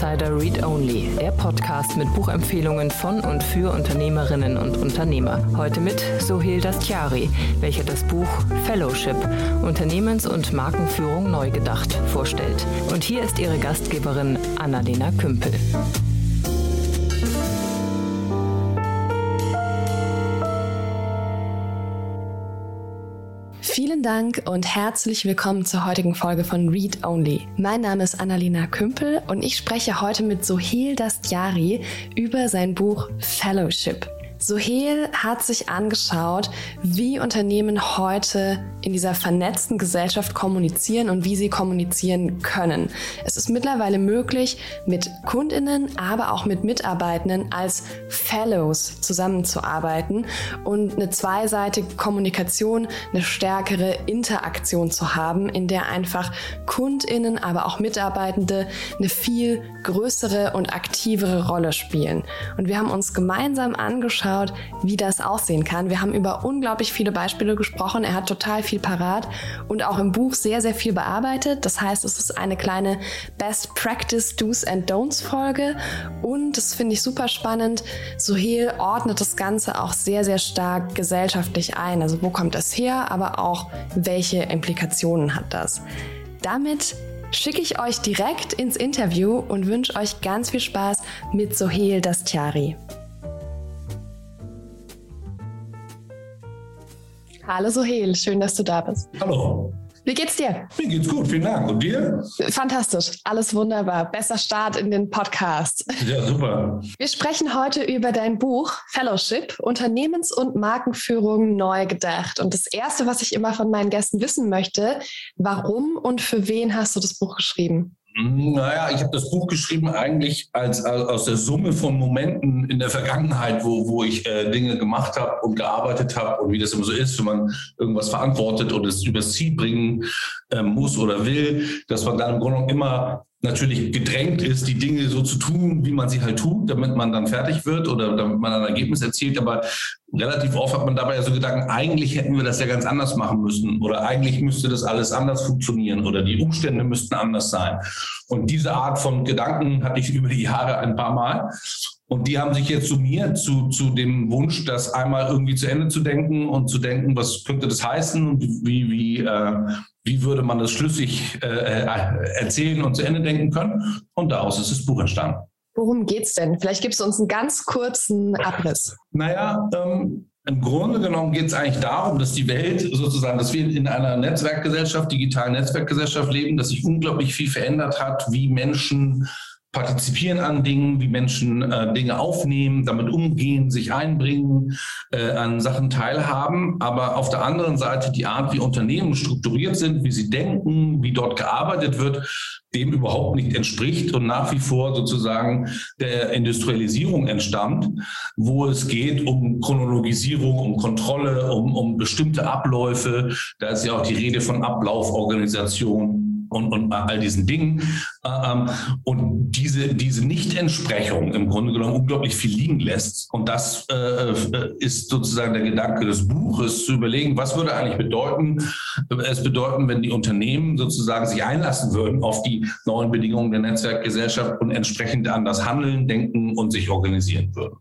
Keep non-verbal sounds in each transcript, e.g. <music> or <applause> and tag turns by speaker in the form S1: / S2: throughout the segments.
S1: Insider Read Only, der Podcast mit Buchempfehlungen von und für Unternehmerinnen und Unternehmer. Heute mit Sohil Dastiari, welcher das Buch Fellowship Unternehmens- und Markenführung neu gedacht vorstellt. Und hier ist ihre Gastgeberin Annalena Kümpel. Vielen Dank und herzlich willkommen zur heutigen Folge von Read Only. Mein Name ist Annalena Kümpel und ich spreche heute mit Sohil Dastiari über sein Buch Fellowship. Sohel hat sich angeschaut, wie Unternehmen heute in dieser vernetzten Gesellschaft kommunizieren und wie sie kommunizieren können. Es ist mittlerweile möglich, mit Kundinnen, aber auch mit Mitarbeitenden als Fellows zusammenzuarbeiten und eine zweiseitige Kommunikation, eine stärkere Interaktion zu haben, in der einfach Kundinnen, aber auch Mitarbeitende eine viel größere und aktivere Rolle spielen. Und wir haben uns gemeinsam angeschaut, angeschaut, wie das aussehen kann. Wir haben über unglaublich viele Beispiele gesprochen. Er hat total viel parat und auch im Buch sehr, sehr viel bearbeitet. Das heißt, es ist eine kleine Best Practice Do's and Don'ts Folge und das finde ich super spannend. Sohel ordnet das Ganze auch sehr, sehr stark gesellschaftlich ein. Also wo kommt das her, aber auch welche Implikationen hat das? Damit schicke ich euch direkt ins Interview und wünsche euch ganz viel Spaß mit Sohel Dastiari. Hallo Sohel, schön, dass du da bist.
S2: Hallo.
S1: Wie geht's dir?
S2: Mir geht's gut, vielen Dank. Und dir?
S1: Fantastisch, alles wunderbar. Besser Start in den Podcast.
S2: Ja, super.
S1: Wir sprechen heute über dein Buch Fellowship, Unternehmens- und Markenführung neu gedacht. Und das Erste, was ich immer von meinen Gästen wissen möchte, warum und für wen hast du das Buch geschrieben?
S2: Naja, ich habe das Buch geschrieben eigentlich als, als, aus der Summe von Momenten in der Vergangenheit, wo, wo ich äh, Dinge gemacht habe und gearbeitet habe und wie das immer so ist, wenn man irgendwas verantwortet und es übers Ziel bringen äh, muss oder will, dass man dann im Grunde immer natürlich gedrängt ist, die Dinge so zu tun, wie man sie halt tut, damit man dann fertig wird oder damit man ein Ergebnis erzielt. Aber relativ oft hat man dabei ja so Gedanken, eigentlich hätten wir das ja ganz anders machen müssen oder eigentlich müsste das alles anders funktionieren oder die Umstände müssten anders sein. Und diese Art von Gedanken hatte ich <laughs> über die Jahre ein paar Mal. Und die haben sich jetzt summiert zu, zu dem Wunsch, das einmal irgendwie zu Ende zu denken und zu denken, was könnte das heißen und wie, wie, äh, wie würde man das schlüssig äh, äh, erzählen und zu Ende denken können. Und daraus ist das Buch entstanden.
S1: Worum geht's denn? Vielleicht gibst du uns einen ganz kurzen Abriss.
S2: Naja, ähm, im Grunde genommen geht es eigentlich darum, dass die Welt sozusagen, dass wir in einer Netzwerkgesellschaft, digitalen Netzwerkgesellschaft leben, dass sich unglaublich viel verändert hat, wie Menschen partizipieren an Dingen, wie Menschen äh, Dinge aufnehmen, damit umgehen, sich einbringen, äh, an Sachen teilhaben. Aber auf der anderen Seite die Art, wie Unternehmen strukturiert sind, wie sie denken, wie dort gearbeitet wird, dem überhaupt nicht entspricht und nach wie vor sozusagen der Industrialisierung entstammt, wo es geht um Chronologisierung, um Kontrolle, um, um bestimmte Abläufe. Da ist ja auch die Rede von Ablauforganisation und, und all diesen Dingen. Ähm, und diese, diese Nicht-Entsprechung im Grunde genommen unglaublich viel liegen lässt. Und das äh, ist sozusagen der Gedanke des Buches, zu überlegen, was würde eigentlich bedeuten, es bedeuten, wenn die Unternehmen sozusagen sich einlassen würden auf die neuen Bedingungen der Netzwerkgesellschaft und entsprechend anders handeln, denken und sich organisieren würden.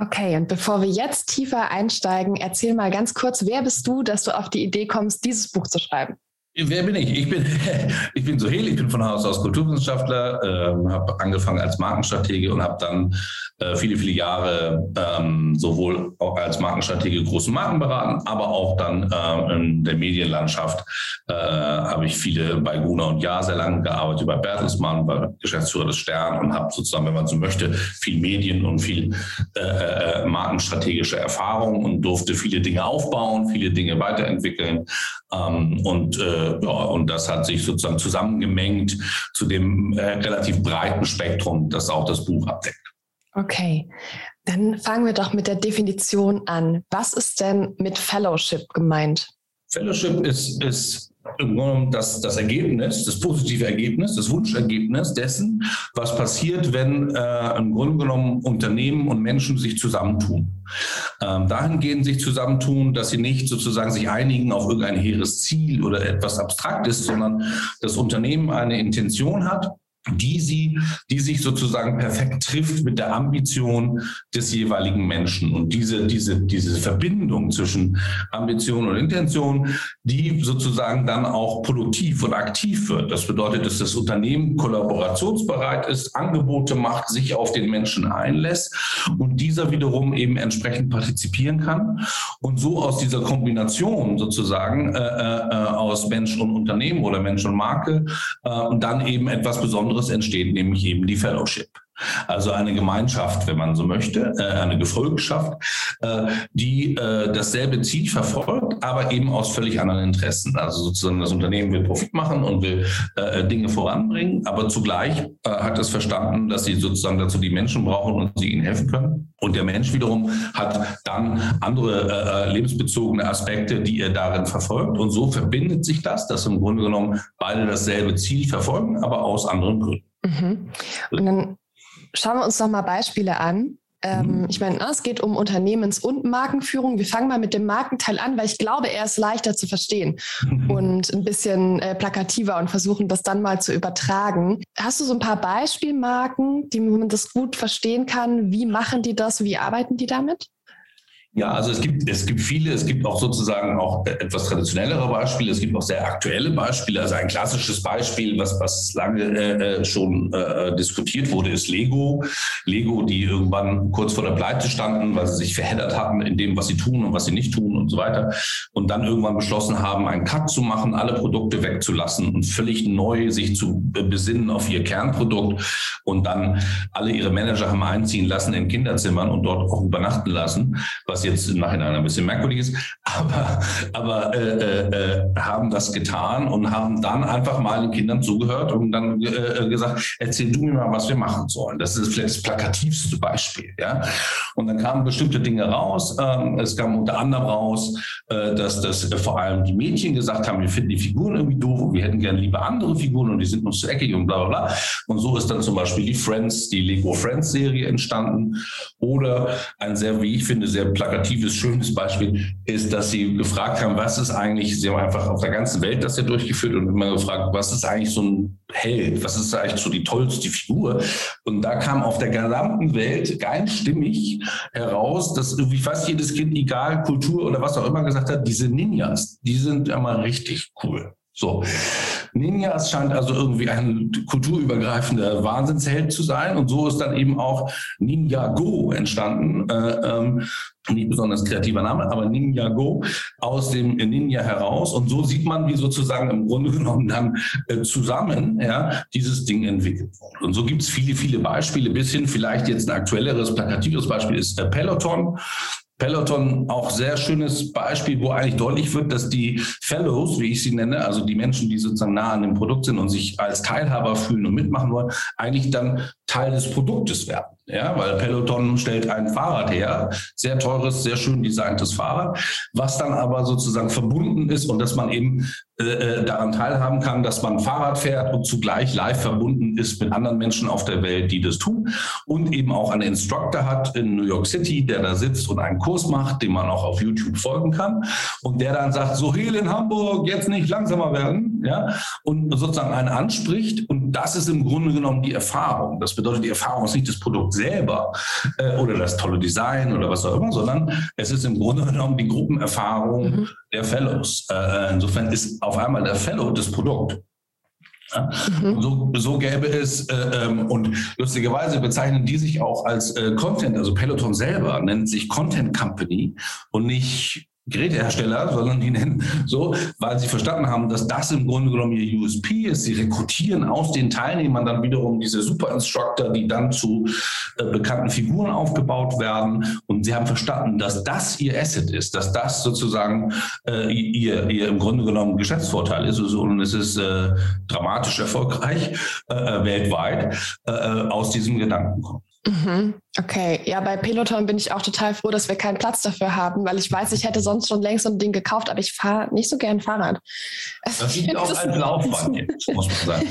S1: Okay, und bevor wir jetzt tiefer einsteigen, erzähl mal ganz kurz, wer bist du, dass du auf die Idee kommst, dieses Buch zu schreiben?
S2: Wer bin ich? Ich bin, <laughs> ich bin Sohel, ich bin von Haus aus Kulturwissenschaftler, äh, habe angefangen als Markenstratege und habe dann äh, viele, viele Jahre ähm, sowohl auch als Markenstratege große Marken beraten, aber auch dann äh, in der Medienlandschaft äh, habe ich viele bei Guna und Ja sehr lange gearbeitet, bei Bertelsmann, war Geschäftsführer des Stern und habe sozusagen, wenn man so möchte, viel Medien und viel äh, äh, markenstrategische Erfahrung und durfte viele Dinge aufbauen, viele Dinge weiterentwickeln ähm, und äh, ja, und das hat sich sozusagen zusammengemengt zu dem äh, relativ breiten Spektrum, das auch das Buch abdeckt.
S1: Okay, dann fangen wir doch mit der Definition an. Was ist denn mit Fellowship gemeint?
S2: Fellowship ist, ist das, das Ergebnis, das positive Ergebnis, das Wunschergebnis dessen, was passiert, wenn äh, im Grunde genommen Unternehmen und Menschen sich zusammentun. Ähm, dahingehend sich zusammentun, dass sie nicht sozusagen sich einigen auf irgendein hehres Ziel oder etwas Abstraktes, sondern das Unternehmen eine Intention hat, die sie, die sich sozusagen perfekt trifft mit der Ambition des jeweiligen Menschen. Und diese, diese, diese Verbindung zwischen Ambition und Intention, die sozusagen dann auch produktiv und aktiv wird. Das bedeutet, dass das Unternehmen kollaborationsbereit ist, Angebote macht, sich auf den Menschen einlässt und dieser wiederum eben entsprechend partizipieren kann und so aus dieser Kombination sozusagen äh, äh, aus Mensch und Unternehmen oder Mensch und Marke äh, dann eben etwas Besonderes Besonderes entsteht, nämlich eben die Fellowship. Also eine Gemeinschaft, wenn man so möchte, äh, eine Gefolgschaft, äh, die äh, dasselbe Ziel verfolgt, aber eben aus völlig anderen Interessen. Also sozusagen das Unternehmen will Profit machen und will Dinge voranbringen, aber zugleich hat es verstanden, dass sie sozusagen dazu die Menschen brauchen und sie ihnen helfen können. Und der Mensch wiederum hat dann andere lebensbezogene Aspekte, die er darin verfolgt. Und so verbindet sich das, dass im Grunde genommen beide dasselbe Ziel verfolgen, aber aus anderen Gründen.
S1: Mhm. Und dann schauen wir uns noch mal Beispiele an. Ähm, mhm. ich meine, es geht um Unternehmens- und Markenführung. Wir fangen mal mit dem Markenteil an, weil ich glaube, er ist leichter zu verstehen mhm. und ein bisschen äh, plakativer und versuchen, das dann mal zu übertragen. Hast du so ein paar Beispielmarken, die man das gut verstehen kann? Wie machen die das? Wie arbeiten die damit?
S2: Ja, also es gibt, es gibt viele, es gibt auch sozusagen auch etwas traditionellere Beispiele, es gibt auch sehr aktuelle Beispiele. Also ein klassisches Beispiel, was, was lange äh, äh schon äh, diskutiert wurde, ist Lego. Lego, die irgendwann kurz vor der Pleite standen, weil sie sich verheddert hatten in dem, was sie tun und was sie nicht tun und so weiter. Und dann irgendwann beschlossen haben, einen Cut zu machen, alle Produkte wegzulassen und völlig neu sich zu besinnen auf ihr Kernprodukt. Und dann alle ihre Manager haben einziehen lassen in Kinderzimmern und dort auch übernachten lassen, was jetzt im Nachhinein ein bisschen merkwürdig ist, aber, aber äh, äh, äh, haben das getan und haben dann einfach mal den Kindern zugehört und dann äh, äh, gesagt, erzähl du mir mal, was wir machen sollen. Das ist vielleicht das plakativste Beispiel. Ja? Und dann kamen bestimmte Dinge raus. Ähm, es kam unter anderem raus, äh, dass das vor allem die Mädchen gesagt haben, wir finden die Figuren irgendwie doof und wir hätten gerne lieber andere Figuren und die sind uns zu eckig und bla bla bla. Und so ist dann zum Beispiel die Friends, die Lego Friends Serie entstanden oder ein sehr, wie ich finde, sehr plakatives plakatives, schönes Beispiel ist, dass sie gefragt haben, was ist eigentlich, sie haben einfach auf der ganzen Welt das ja durchgeführt und immer gefragt, was ist eigentlich so ein Held, was ist eigentlich so die tollste Figur? Und da kam auf der gesamten Welt einstimmig heraus, dass irgendwie fast jedes Kind, egal Kultur oder was auch immer gesagt hat, diese Ninjas, die sind immer richtig cool. So. Ninjas scheint also irgendwie ein kulturübergreifender Wahnsinnsheld zu sein. Und so ist dann eben auch Ninja Go entstanden. Äh, ähm, nicht besonders kreativer Name, aber Ninja Go aus dem Ninja heraus. Und so sieht man, wie sozusagen im Grunde genommen dann äh, zusammen ja, dieses Ding entwickelt wurde. Und so gibt es viele, viele Beispiele, bis hin vielleicht jetzt ein aktuelleres, plakatives Beispiel ist äh, Peloton. Peloton auch sehr schönes Beispiel, wo eigentlich deutlich wird, dass die Fellows, wie ich sie nenne, also die Menschen, die sozusagen nah an dem Produkt sind und sich als Teilhaber fühlen und mitmachen wollen, eigentlich dann Teil des Produktes werden. Ja, weil Peloton stellt ein Fahrrad her, sehr teures, sehr schön designtes Fahrrad, was dann aber sozusagen verbunden ist und dass man eben äh, äh, daran teilhaben kann, dass man Fahrrad fährt und zugleich live verbunden ist mit anderen Menschen auf der Welt, die das tun und eben auch einen Instructor hat in New York City, der da sitzt und einen Kurs macht, den man auch auf YouTube folgen kann und der dann sagt, so Hehl in Hamburg, jetzt nicht langsamer werden, ja, und sozusagen einen anspricht und das ist im Grunde genommen die Erfahrung. Das bedeutet, die Erfahrung ist nicht das Produkt selber äh, oder das tolle Design oder was auch immer, sondern es ist im Grunde genommen die Gruppenerfahrung mhm. der Fellows. Äh, insofern ist auf einmal der Fellow das Produkt. Ja? Mhm. So, so gäbe es, äh, ähm, und lustigerweise bezeichnen die sich auch als äh, Content, also Peloton selber nennt sich Content Company und nicht Gerätehersteller, sondern die nennen so, weil sie verstanden haben, dass das im Grunde genommen ihr USP ist. Sie rekrutieren aus den Teilnehmern dann wiederum diese Super-Instructor, die dann zu äh, bekannten Figuren aufgebaut werden. Und sie haben verstanden, dass das ihr Asset ist, dass das sozusagen äh, ihr, ihr im Grunde genommen Geschäftsvorteil ist. Und es ist äh, dramatisch erfolgreich äh, äh weltweit äh, aus diesem Gedanken kommt.
S1: Mhm. Okay, ja, bei Peloton bin ich auch total froh, dass wir keinen Platz dafür haben, weil ich weiß, ich hätte sonst schon längst so ein Ding gekauft, aber ich fahre nicht so gern Fahrrad.
S2: Das sieht <laughs> auch als Laufband jetzt, muss man sagen.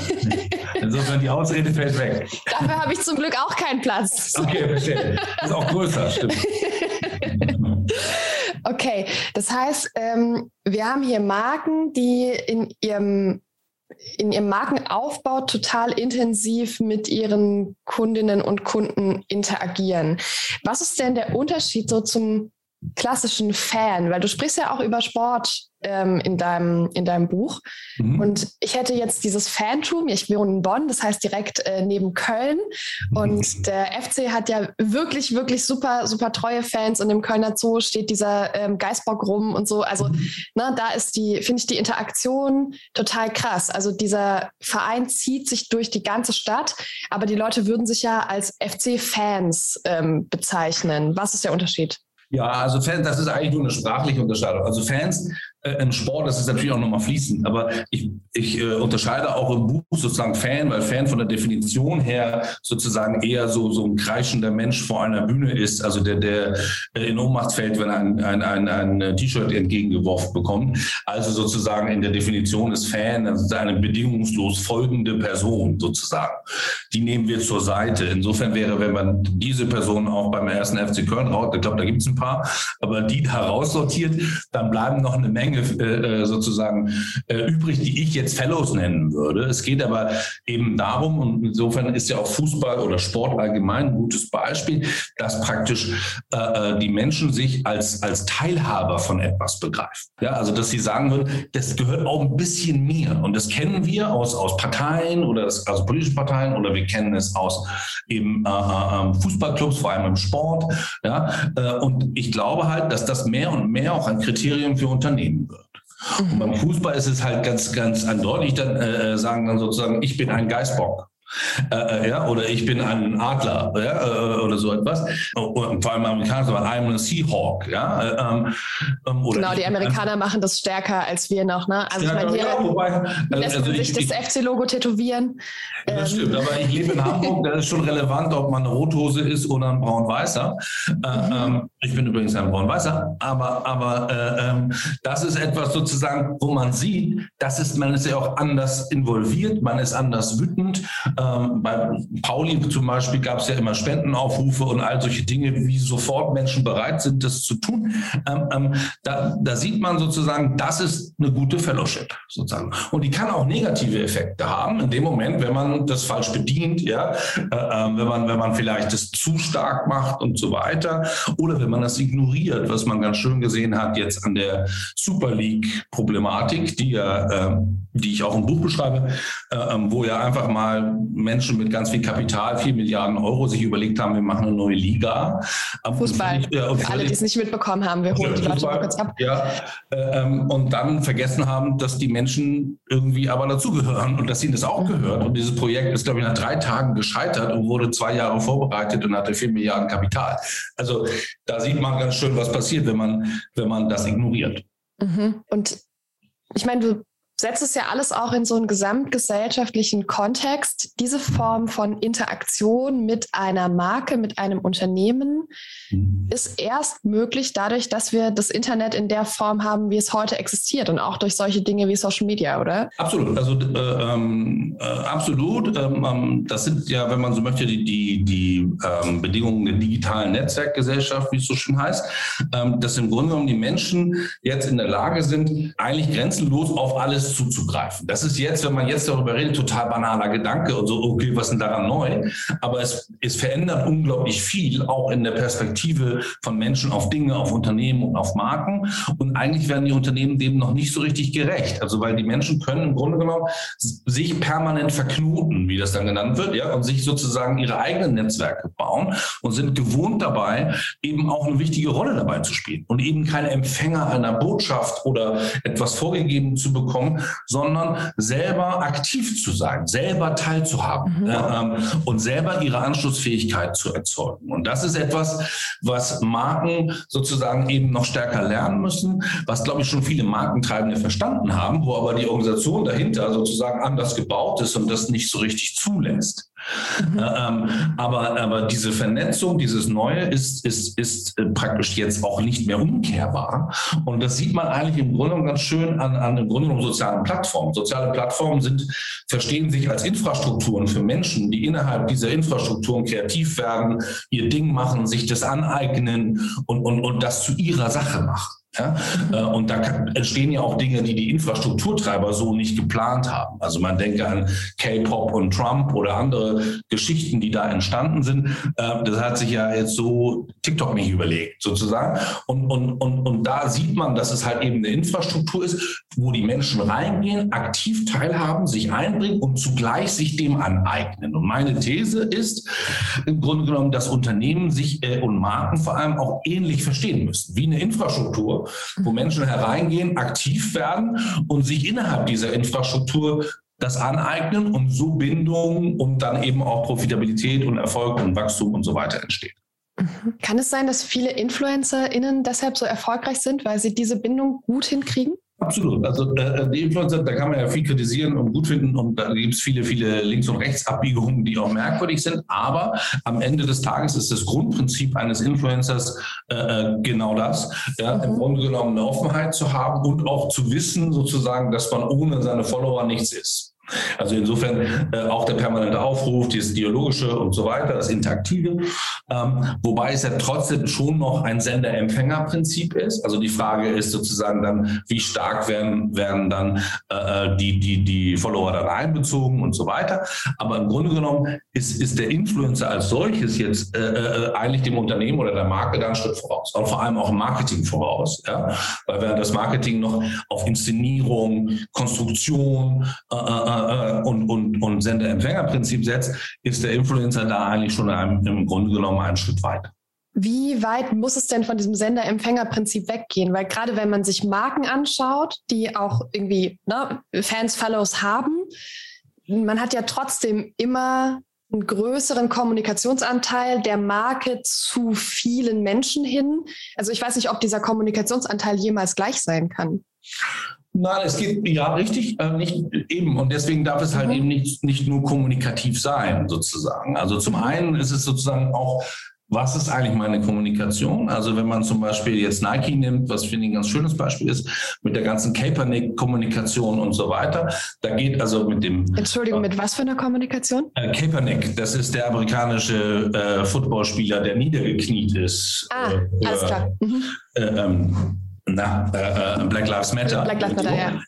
S2: Insofern die Ausrede fällt weg.
S1: Dafür habe ich zum Glück auch keinen Platz.
S2: Okay, verstehe. Das ist auch größer, stimmt. <laughs>
S1: Okay, das heißt, ähm, wir haben hier Marken, die in ihrem in ihrem Markenaufbau total intensiv mit ihren Kundinnen und Kunden interagieren. Was ist denn der Unterschied so zum klassischen Fan? Weil du sprichst ja auch über Sport ähm, in, deinem, in deinem Buch. Mhm. Und ich hätte jetzt dieses Fantum, ich wohne in Bonn, das heißt direkt äh, neben Köln. Und mhm. der FC hat ja wirklich, wirklich super, super treue Fans. Und im Kölner Zoo steht dieser ähm, Geißbock rum und so. Also mhm. ne, da ist die, finde ich, die Interaktion total krass. Also dieser Verein zieht sich durch die ganze Stadt, aber die Leute würden sich ja als FC-Fans ähm, bezeichnen. Was ist der Unterschied?
S2: Ja, also Fans, das ist eigentlich nur eine sprachliche Unterscheidung. Also Fans im Sport, das ist natürlich auch nochmal fließend, aber ich, ich äh, unterscheide auch im Buch sozusagen Fan, weil Fan von der Definition her sozusagen eher so, so ein kreischender Mensch vor einer Bühne ist, also der, der äh, in Ohnmacht fällt, wenn er ein, ein, ein, ein T-Shirt entgegengeworfen bekommt. Also sozusagen in der Definition ist Fan also eine bedingungslos folgende Person sozusagen. Die nehmen wir zur Seite. Insofern wäre, wenn man diese Person auch beim ersten FC Köln raut, ich glaube, da gibt es ein paar, aber die heraussortiert, dann bleiben noch eine Menge Menge äh, äh, sozusagen äh, übrig, die ich jetzt Fellows nennen würde. Es geht aber eben darum, und insofern ist ja auch Fußball oder Sport allgemein ein gutes Beispiel, dass praktisch äh, äh, die Menschen sich als, als Teilhaber von etwas begreifen. Ja, also dass sie sagen würden, das gehört auch ein bisschen mir. Und das kennen wir aus, aus Parteien oder das, also politischen Parteien oder wir kennen es aus eben äh, ähm, Fußballclubs, vor allem im Sport. Ja, und ich glaube halt, dass das mehr und mehr auch ein Kriterium für Unternehmen. Und beim Fußball ist es halt ganz, ganz eindeutig, dann äh, sagen dann sozusagen, ich bin ein Geißbock. Äh, äh, ja, oder ich bin ein Adler ja, äh, oder so etwas. Und vor allem Amerikaner sagen, I'm a Seahawk. Ja,
S1: äh, ähm, ähm, genau, die Amerikaner machen das stärker als wir noch. Ne? Also ich meine, hier ja, wobei, lässt also sich ich, das FC-Logo tätowieren.
S2: Das ähm. stimmt, aber ich lebe in Hamburg, da ist schon relevant, ob man eine Rothose ist oder ein braun-weißer. Äh, mhm. Ähm, ich bin übrigens ein braun-weißer, aber, aber äh, das ist etwas sozusagen, wo man sieht, das ist, man ist ja auch anders involviert, man ist anders wütend ähm, bei Pauli zum Beispiel gab es ja immer Spendenaufrufe und all solche Dinge, wie sofort Menschen bereit sind, das zu tun. Ähm, ähm, da, da, sieht man sozusagen, das ist eine gute Fellowship sozusagen. Und die kann auch negative Effekte haben in dem Moment, wenn man das falsch bedient, ja, äh, äh, wenn man wenn man vielleicht das zu stark macht und so weiter, oder wenn man das ignoriert, was man ganz schön gesehen hat jetzt an der Super League Problematik, die ja, äh, die ich auch im Buch beschreibe, äh, ähm, wo ja einfach mal Menschen mit ganz viel Kapital, vier Milliarden Euro, sich überlegt haben, wir machen eine neue Liga.
S1: Fußball. Ich, äh, Für alle, die es nicht mitbekommen haben, wir holen die Leute mal kurz ab.
S2: Ja, äh, ähm, und dann vergessen haben, dass die Menschen irgendwie aber dazugehören und dass ihnen das auch gehört. Und dieses Projekt ist, glaube ich, nach drei Tagen gescheitert und wurde zwei Jahre vorbereitet und hatte vier Milliarden Kapital. Also da sieht man ganz schön, was passiert, wenn man, wenn man das ignoriert.
S1: Mhm. Und ich meine, du setzt es ja alles auch in so einen gesamtgesellschaftlichen Kontext. Diese Form von Interaktion mit einer Marke, mit einem Unternehmen. Ist erst möglich dadurch, dass wir das Internet in der Form haben, wie es heute existiert und auch durch solche Dinge wie Social Media, oder?
S2: Absolut. Also äh, ähm, äh, absolut. Ähm, ähm, das sind ja, wenn man so möchte, die, die, die ähm, Bedingungen der digitalen Netzwerkgesellschaft, wie es so schön heißt, ähm, dass im Grunde genommen die Menschen jetzt in der Lage sind, eigentlich grenzenlos auf alles zuzugreifen. Das ist jetzt, wenn man jetzt darüber redet, total banaler Gedanke und so, okay, was ist denn daran neu? Aber es, es verändert unglaublich viel, auch in der Perspektive von Menschen auf Dinge, auf Unternehmen und auf Marken. Und eigentlich werden die Unternehmen dem noch nicht so richtig gerecht. Also weil die Menschen können im Grunde genommen sich permanent verknoten, wie das dann genannt wird, ja, und sich sozusagen ihre eigenen Netzwerke bauen und sind gewohnt dabei, eben auch eine wichtige Rolle dabei zu spielen und eben kein Empfänger einer Botschaft oder etwas vorgegeben zu bekommen, sondern selber aktiv zu sein, selber teilzuhaben mhm. äh, und selber ihre Anschlussfähigkeit zu erzeugen. Und das ist etwas, was Marken sozusagen eben noch stärker lernen müssen, was, glaube ich, schon viele Markentreibende verstanden haben, wo aber die Organisation dahinter sozusagen anders gebaut ist und das nicht so richtig zulässt. Mhm. Äh, ähm, aber, aber diese Vernetzung, dieses Neue ist, ist, ist äh, praktisch jetzt auch nicht mehr umkehrbar. Und das sieht man eigentlich im Grunde ganz schön an, an im Grunde genommen sozialen Plattformen. Soziale Plattformen sind, verstehen sich als Infrastrukturen für Menschen, die innerhalb dieser Infrastrukturen kreativ werden, ihr Ding machen, sich das aneignen und, und, und das zu ihrer Sache machen. Ja? Äh, und da entstehen ja auch Dinge, die die Infrastrukturtreiber so nicht geplant haben. Also man denke an K-Pop und Trump oder andere Geschichten, die da entstanden sind. Äh, das hat sich ja jetzt so TikTok nicht überlegt, sozusagen. Und, und, und, und da sieht man, dass es halt eben eine Infrastruktur ist, wo die Menschen reingehen, aktiv teilhaben, sich einbringen und zugleich sich dem aneignen. Und meine These ist im Grunde genommen, dass Unternehmen sich äh, und Marken vor allem auch ähnlich verstehen müssen, wie eine Infrastruktur wo Menschen hereingehen, aktiv werden und sich innerhalb dieser Infrastruktur das aneignen und so Bindung und dann eben auch Profitabilität und Erfolg und Wachstum und so weiter entsteht.
S1: Mhm. Kann es sein, dass viele InfluencerInnen deshalb so erfolgreich sind, weil sie diese Bindung gut hinkriegen?
S2: Absolut. Also äh, die Influencer, da kann man ja viel kritisieren und gut finden und da gibt es viele, viele Links- und Rechtsabbiegungen, die auch merkwürdig sind. Aber am Ende des Tages ist das Grundprinzip eines Influencers äh, äh genau das, ja, mhm. im Grunde genommen eine Offenheit zu haben und auch zu wissen, sozusagen, dass man ohne seine Follower nichts ist. Also insofern äh, auch der permanente Aufruf, dieses Dialogische und so weiter, das Interaktive. Ähm, wobei es ja trotzdem schon noch ein Sender-Empfänger-Prinzip ist. Also die Frage ist sozusagen dann, wie stark werden, werden dann äh, äh, die, die, die Follower dann einbezogen und so weiter. Aber im Grunde genommen ist, ist der Influencer als solches jetzt äh, äh eigentlich dem Unternehmen oder der Marke dann einen Schritt voraus. Und vor allem auch im Marketing voraus. Ja? Weil während das Marketing noch auf Inszenierung, Konstruktion, äh, äh und, und, und Sender-Empfänger-Prinzip setzt, ist der Influencer da eigentlich schon einem, im Grunde genommen einen Schritt weiter.
S1: Wie weit muss es denn von diesem Sender-Empfänger-Prinzip weggehen? Weil gerade wenn man sich Marken anschaut, die auch irgendwie ne, Fans, Fellows haben, man hat ja trotzdem immer einen größeren Kommunikationsanteil der Marke zu vielen Menschen hin. Also ich weiß nicht, ob dieser Kommunikationsanteil jemals gleich sein kann.
S2: Nein, es geht ja richtig, äh, nicht eben. Und deswegen darf es halt mhm. eben nicht, nicht nur kommunikativ sein, sozusagen. Also zum einen ist es sozusagen auch was ist eigentlich meine Kommunikation? Also wenn man zum Beispiel jetzt Nike nimmt, was finde ich ein ganz schönes Beispiel ist, mit der ganzen Kaepernick-Kommunikation und so weiter, da geht also mit dem...
S1: Entschuldigung, mit was für einer Kommunikation?
S2: Äh, Kaepernick, das ist der amerikanische äh, Footballspieler, der niedergekniet ist.
S1: Ah, äh, alles klar. Mhm.
S2: Äh, ähm, na, äh, äh, Black Lives Matter.
S1: Black Lives Matter, ja.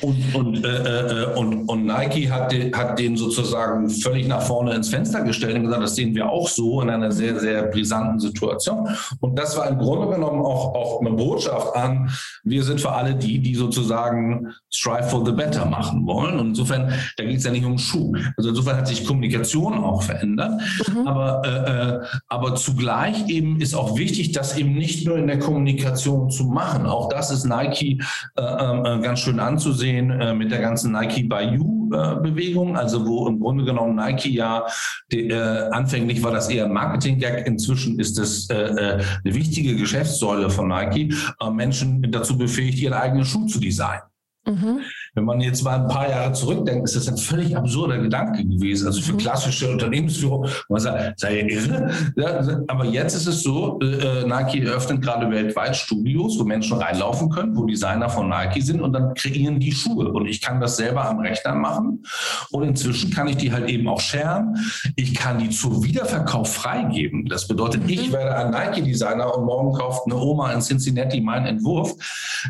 S2: Und, und, äh, äh, und, und Nike hat den, hat den sozusagen völlig nach vorne ins Fenster gestellt und gesagt, das sehen wir auch so in einer sehr, sehr brisanten Situation. Und das war im Grunde genommen auch, auch eine Botschaft an, wir sind für alle die, die sozusagen Strive for the Better machen wollen. Und insofern, da geht es ja nicht um Schuh. Also insofern hat sich Kommunikation auch verändert. Mhm. Aber, äh, äh, aber zugleich eben ist auch wichtig, das eben nicht nur in der Kommunikation zu machen, auch das ist Nike äh, äh, ganz schön anzusehen äh, mit der ganzen Nike by You äh, Bewegung, also wo im Grunde genommen Nike ja, die, äh, anfänglich war das eher ein Marketing-Gag, inzwischen ist es äh, eine wichtige Geschäftssäule von Nike, Menschen dazu befähigt, ihren eigenen Schuh zu designen. Mhm. Wenn man jetzt mal ein paar Jahre zurückdenkt, ist das ein völlig absurder Gedanke gewesen. Also für mhm. klassische Unternehmensführung, man sagt, sei irre. Ja, aber jetzt ist es so, äh, Nike eröffnet gerade weltweit Studios, wo Menschen reinlaufen können, wo Designer von Nike sind und dann kreieren die Schuhe. Und ich kann das selber am Rechner machen. Und inzwischen kann ich die halt eben auch sharen. Ich kann die zu Wiederverkauf freigeben. Das bedeutet, mhm. ich werde ein Nike-Designer und morgen kauft eine Oma in Cincinnati meinen Entwurf.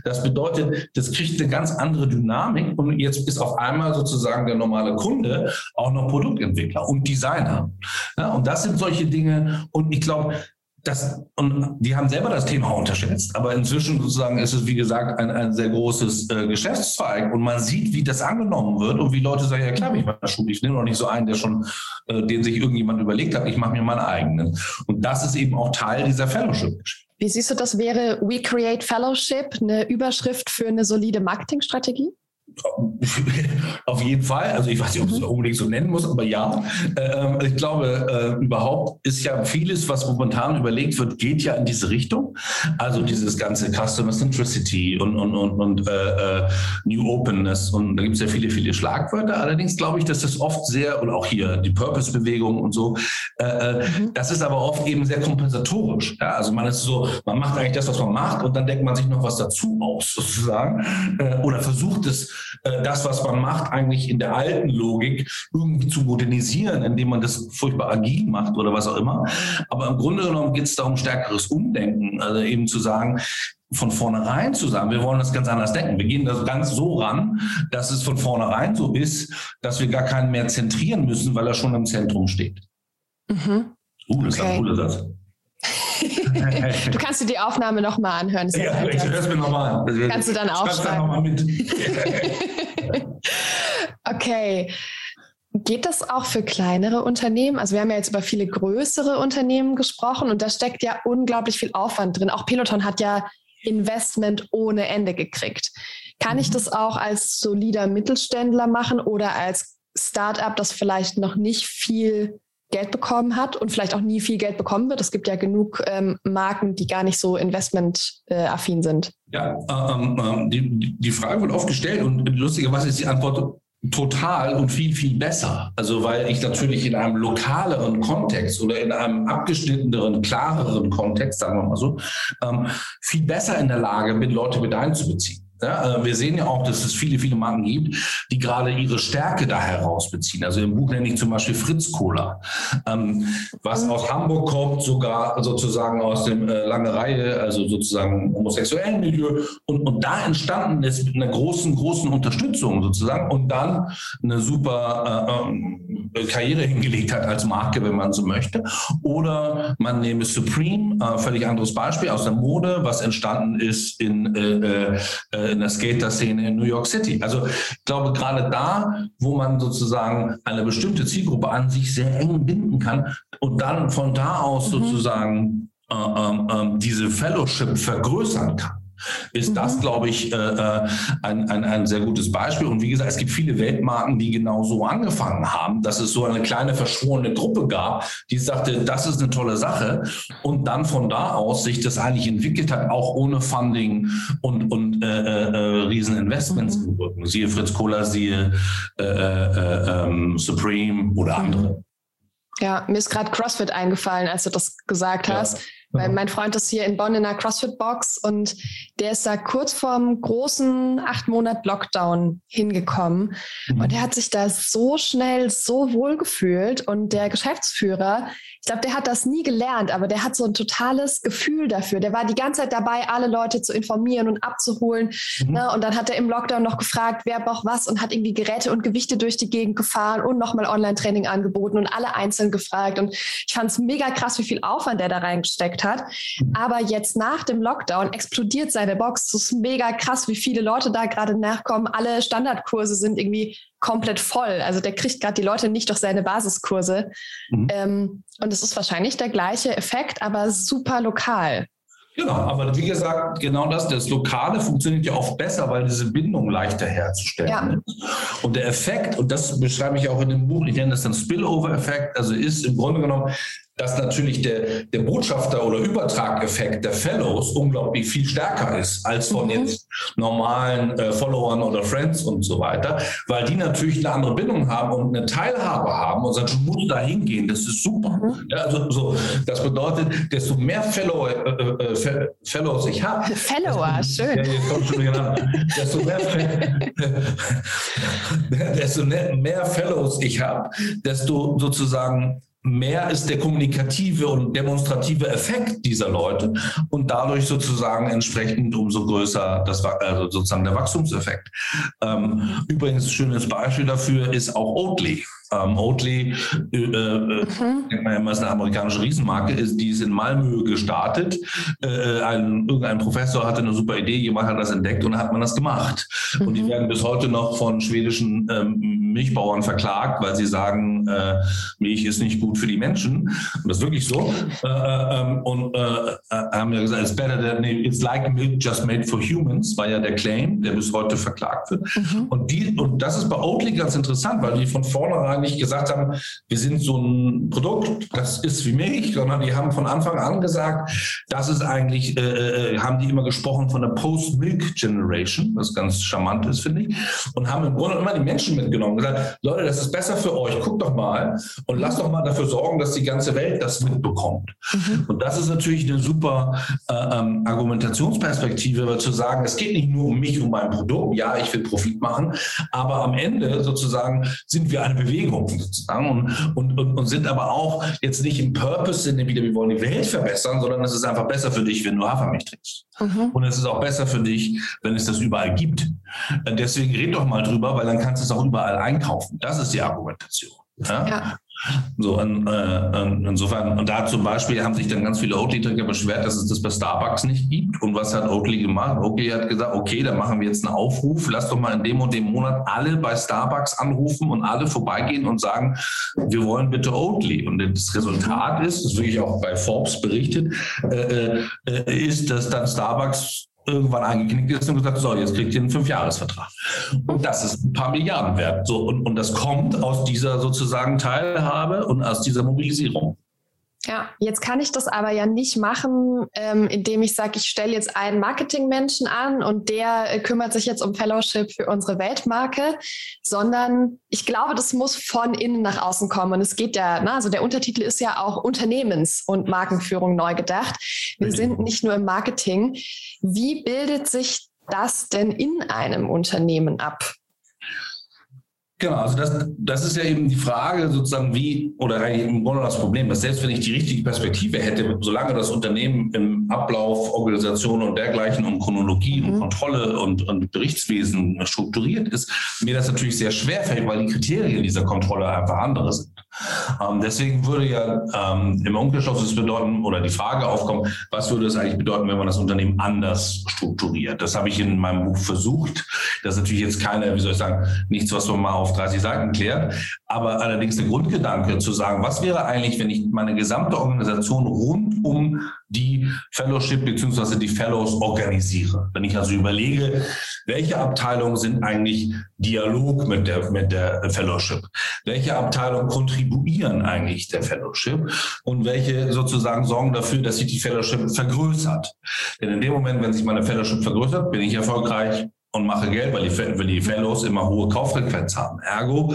S2: Das bedeutet, das kriegt eine ganz andere Dynamik und jetzt ist auf einmal sozusagen der normale Kunde auch noch Produktentwickler und Designer. Ja, und das sind solche Dinge und ich glaube, das, und die haben selber das Thema unterschätzt, aber inzwischen sozusagen ist es, wie gesagt, ein, ein sehr großes äh, Geschäftszweig und man sieht, wie das angenommen wird und wie Leute sagen, ja klar, ich mache Schule, ich nehme noch nicht so einen, der schon, äh, den sich irgendjemand überlegt hat, ich mache mir meinen eigenen. Und das ist eben auch Teil dieser Fellowship-Geschichte.
S1: Wie siehst du das? Wäre We Create Fellowship eine Überschrift für eine solide Marketingstrategie? <laughs>
S2: Auf jeden Fall. Also ich weiß nicht, ob ich es mhm. unbedingt so nennen muss, aber ja. Ähm, ich glaube, äh, überhaupt ist ja vieles, was momentan überlegt wird, geht ja in diese Richtung. Also dieses ganze Customer Centricity und, und, und, und äh, äh New Openness. Und da gibt es ja viele, viele Schlagwörter. Allerdings glaube ich, dass das oft sehr, und auch hier die Purpose-Bewegung und so, äh, äh, mhm. das ist aber oft eben sehr kompensatorisch. Ja? Also man ist so, man macht eigentlich das, was man macht und dann denkt man sich noch was dazu aus, <laughs> sozusagen. Äh, oder versucht es äh, das, was man macht, eigentlich in der alten Logik irgendwie zu modernisieren, indem man das furchtbar agil macht oder was auch immer. Aber im Grunde genommen geht es darum, stärkeres Umdenken, also eben zu sagen, von vornherein zu sagen, wir wollen das ganz anders denken. Wir gehen das ganz so ran, dass es von vornherein so ist, dass wir gar keinen mehr zentrieren müssen, weil er schon im Zentrum steht. Mhm. Uh, das okay. ist ein cooler Satz. <laughs>
S1: du kannst dir die Aufnahme nochmal anhören.
S2: Ja, ich höre es mir nochmal
S1: an. Kannst du dann aufschreiben. Dann mit. <laughs> okay. Geht das auch für kleinere Unternehmen? Also wir haben ja jetzt über viele größere Unternehmen gesprochen und da steckt ja unglaublich viel Aufwand drin. Auch Peloton hat ja Investment ohne Ende gekriegt. Kann ich mhm. das auch als solider Mittelständler machen oder als Startup, das vielleicht noch nicht viel Geld bekommen hat und vielleicht auch nie viel Geld bekommen wird. Es gibt ja genug ähm, Marken, die gar nicht so investmentaffin sind.
S2: Ja, ähm, ähm, die, die Frage wird oft gestellt und lustigerweise ist die Antwort total und viel, viel besser. Also weil ich natürlich in einem lokaleren Kontext oder in einem abgeschnitteneren, klareren Kontext, sagen wir mal so, ähm, viel besser in der Lage bin, Leute mit einzubeziehen. Ja, äh, wir sehen ja auch, dass es viele, viele Marken gibt, die gerade ihre Stärke da herausbeziehen. Also im Buch nenne ich zum Beispiel Fritz Cola, ähm, was mhm. aus Hamburg kommt, sogar sozusagen aus dem äh, lange Reihe, also sozusagen homosexuellen Milieu. Und, und da entstanden ist mit einer großen, großen Unterstützung sozusagen und dann eine super äh, äh, Karriere hingelegt hat als Marke, wenn man so möchte. Oder man nehme Supreme, äh, völlig anderes Beispiel aus der Mode, was entstanden ist in äh, äh, in der Skater-Szene in New York City. Also ich glaube, gerade da, wo man sozusagen eine bestimmte Zielgruppe an sich sehr eng binden kann und dann von da aus mhm. sozusagen äh, äh, diese Fellowship vergrößern kann ist mhm. das, glaube ich, äh, äh, ein, ein, ein sehr gutes Beispiel. Und wie gesagt, es gibt viele Weltmarken, die genau so angefangen haben, dass es so eine kleine verschworene Gruppe gab, die sagte, das ist eine tolle Sache. Und dann von da aus sich das eigentlich entwickelt hat, auch ohne Funding und, und äh, äh, äh Rieseninvestments mhm. Rücken. Siehe Fritz Kohler, siehe äh, äh, ähm, Supreme oder mhm. andere.
S1: Ja, mir ist gerade CrossFit eingefallen, als du das gesagt hast. Weil mein Freund ist hier in Bonn in einer CrossFit-Box und der ist da kurz vorm großen acht Monat Lockdown hingekommen. Mhm. Und er hat sich da so schnell so wohl gefühlt. Und der Geschäftsführer, glaube, der hat das nie gelernt, aber der hat so ein totales Gefühl dafür. Der war die ganze Zeit dabei, alle Leute zu informieren und abzuholen. Mhm. Ne? Und dann hat er im Lockdown noch gefragt, wer braucht was und hat irgendwie Geräte und Gewichte durch die Gegend gefahren und nochmal Online-Training angeboten und alle einzeln gefragt. Und ich fand es mega krass, wie viel Aufwand der da reingesteckt hat. Mhm. Aber jetzt nach dem Lockdown explodiert seine Box. Das ist mega krass, wie viele Leute da gerade nachkommen. Alle Standardkurse sind irgendwie komplett voll. Also der kriegt gerade die Leute nicht durch seine Basiskurse. Mhm. Ähm, und es ist wahrscheinlich der gleiche Effekt, aber super lokal.
S2: Genau, aber wie gesagt, genau das, das Lokale funktioniert ja oft besser, weil diese Bindung leichter herzustellen ja. ist. Und der Effekt, und das beschreibe ich auch in dem Buch, ich nenne das dann Spillover-Effekt, also ist im Grunde genommen dass natürlich der, der Botschafter- oder Übertrageffekt der Fellows unglaublich viel stärker ist als von mhm. jetzt normalen äh, Followern oder Friends und so weiter, weil die natürlich eine andere Bindung haben und eine Teilhabe haben und sagen, du musst da hingehen, das ist super. Mhm. Ja, also, so, das bedeutet, desto mehr Fellow, äh, äh, Fellows ich habe.
S1: Follower, schön. Ja,
S2: desto mehr, <laughs> desto mehr Fellows ich habe, desto sozusagen mehr ist der kommunikative und demonstrative Effekt dieser Leute und dadurch sozusagen entsprechend umso größer das also sozusagen der Wachstumseffekt. Ähm, übrigens schönes Beispiel dafür ist auch Oatly. Ähm, Oatly, äh, äh, mhm. immer, ist eine amerikanische Riesenmarke, ist, die ist in Malmö gestartet. Äh, ein, irgendein Professor hatte eine super Idee, jemand hat das entdeckt und dann hat man das gemacht. Mhm. Und die mhm. werden bis heute noch von schwedischen ähm, Milchbauern verklagt, weil sie sagen, äh, Milch ist nicht gut für die Menschen. Und das ist wirklich so. Äh, äh, ähm, und haben ja gesagt, it's better than, it's like milk just made for humans, war ja der Claim, der bis heute verklagt wird. Mhm. Und, die, und das ist bei Oatly ganz interessant, weil die von vornherein nicht gesagt haben, wir sind so ein Produkt, das ist wie Milch, sondern die haben von Anfang an gesagt, das ist eigentlich, äh, äh, haben die immer gesprochen von der Post-Milk-Generation, was ganz charmant ist, finde ich, und haben im Grunde immer die Menschen mitgenommen, gesagt, Leute, das ist besser für euch, guckt doch mal und lass doch mal dafür sorgen, dass die ganze Welt das mitbekommt. Mhm. Und das ist natürlich eine super äh, ähm, Argumentationsperspektive, aber zu sagen, es geht nicht nur um mich, um mein Produkt. Ja, ich will Profit machen, aber am Ende sozusagen sind wir eine Bewegung sozusagen und, und, und, und sind aber auch jetzt nicht im Purpose-Sinne wieder, wir wollen die Welt verbessern, sondern es ist einfach besser für dich, wenn du Hafermilch trinkst. Mhm. Und es ist auch besser für dich, wenn es das überall gibt. Deswegen red doch mal drüber, weil dann kannst du es auch überall einkaufen. Das ist die Argumentation. Ja? ja. So, in, äh, insofern, und da zum Beispiel haben sich dann ganz viele Oatly-Trinker beschwert, dass es das bei Starbucks nicht gibt. Und was hat Oatly gemacht? Oatly hat gesagt, okay, dann machen wir jetzt einen Aufruf, lass doch mal in dem und dem Monat alle bei Starbucks anrufen und alle vorbeigehen und sagen, wir wollen bitte Oatly. Und das Resultat ist, das ist wirklich auch bei Forbes berichtet, äh, äh, ist, dass dann Starbucks irgendwann eingeknickt ist und gesagt, so, jetzt kriegt ihr einen Fünfjahresvertrag. Und das ist ein paar Milliarden wert. So, und, und das kommt aus dieser sozusagen Teilhabe und aus dieser Mobilisierung.
S1: Ja, jetzt kann ich das aber ja nicht machen, ähm, indem ich sage, ich stelle jetzt einen Marketingmenschen an und der äh, kümmert sich jetzt um Fellowship für unsere Weltmarke, sondern ich glaube, das muss von innen nach außen kommen. Und es geht ja, na, also der Untertitel ist ja auch Unternehmens- und Markenführung neu gedacht. Wir sind nicht nur im Marketing. Wie bildet sich das denn in einem Unternehmen ab?
S2: Genau, also das, das ist ja eben die Frage sozusagen, wie, oder eigentlich im Grunde das Problem, dass selbst wenn ich die richtige Perspektive hätte, solange das Unternehmen im Ablauf, Organisation und dergleichen und Chronologie mhm. und Kontrolle und, und Berichtswesen strukturiert ist, mir das natürlich sehr schwer fällt, weil die Kriterien dieser Kontrolle einfach andere sind. Ähm, deswegen würde ja ähm, im Umkehrschluss es bedeuten, oder die Frage aufkommen, was würde es eigentlich bedeuten, wenn man das Unternehmen anders strukturiert? Das habe ich in meinem Buch versucht. Das ist natürlich jetzt keine, wie soll ich sagen, nichts, was man mal auf auf 30 Seiten klärt. Aber allerdings der Grundgedanke zu sagen, was wäre eigentlich, wenn ich meine gesamte Organisation rund um die Fellowship bzw. die Fellows organisiere? Wenn ich also überlege, welche Abteilungen sind eigentlich Dialog mit der, mit der Fellowship? Welche Abteilungen kontribuieren eigentlich der Fellowship? Und welche sozusagen sorgen dafür, dass sich die Fellowship vergrößert? Denn in dem Moment, wenn sich meine Fellowship vergrößert, bin ich erfolgreich, und mache Geld, weil die, weil die Fellows immer hohe Kauffrequenz haben. Ergo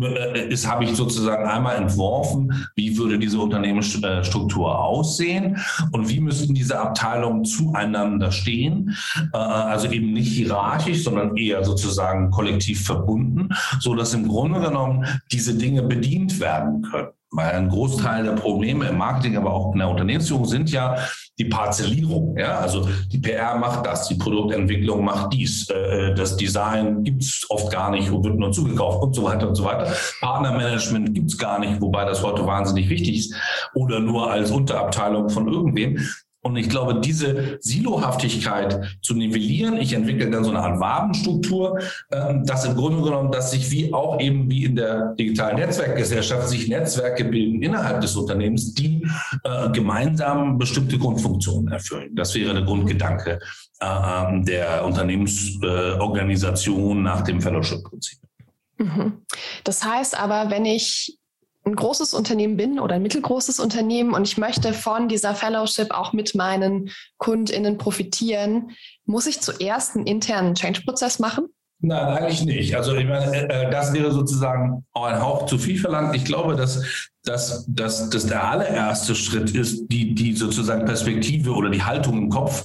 S2: äh, ist, habe ich sozusagen einmal entworfen, wie würde diese Unternehmensstruktur aussehen und wie müssten diese Abteilungen zueinander stehen. Äh, also eben nicht hierarchisch, sondern eher sozusagen kollektiv verbunden, so dass im Grunde genommen diese Dinge bedient werden können. Weil ein Großteil der Probleme im Marketing, aber auch in der Unternehmensführung sind ja die Parzellierung. Ja? Also die PR macht das, die Produktentwicklung macht dies, äh, äh das Design gibt es oft gar nicht, wird nur zugekauft und so weiter und so weiter. Partnermanagement gibt es gar nicht, wobei das heute wahnsinnig wichtig ist oder nur als Unterabteilung von irgendwem. Und ich glaube, diese Silohaftigkeit zu nivellieren, ich entwickle dann so eine Art Wabenstruktur, ähm, dass im Grunde genommen, dass sich wie auch eben wie in der digitalen Netzwerkgesellschaft sich Netzwerke bilden innerhalb des Unternehmens, die äh, gemeinsam bestimmte Grundfunktionen erfüllen. Das wäre der Grundgedanke äh, ähm, der Unternehmensorganisation nach dem Fellowship-Prinzip.
S1: Mhm. Das heißt aber, wenn ich ein großes Unternehmen bin oder ein mittelgroßes Unternehmen und ich möchte von dieser Fellowship auch mit meinen KundInnen profitieren, muss ich zuerst einen internen Change-Prozess machen?
S2: Nein, eigentlich nicht. Also ich meine, äh, äh, das wäre sozusagen auch ein Hauch zu viel verlangt. Ich glaube, dass, dass, dass, dass der allererste Schritt ist, die, die sozusagen Perspektive oder die Haltung im Kopf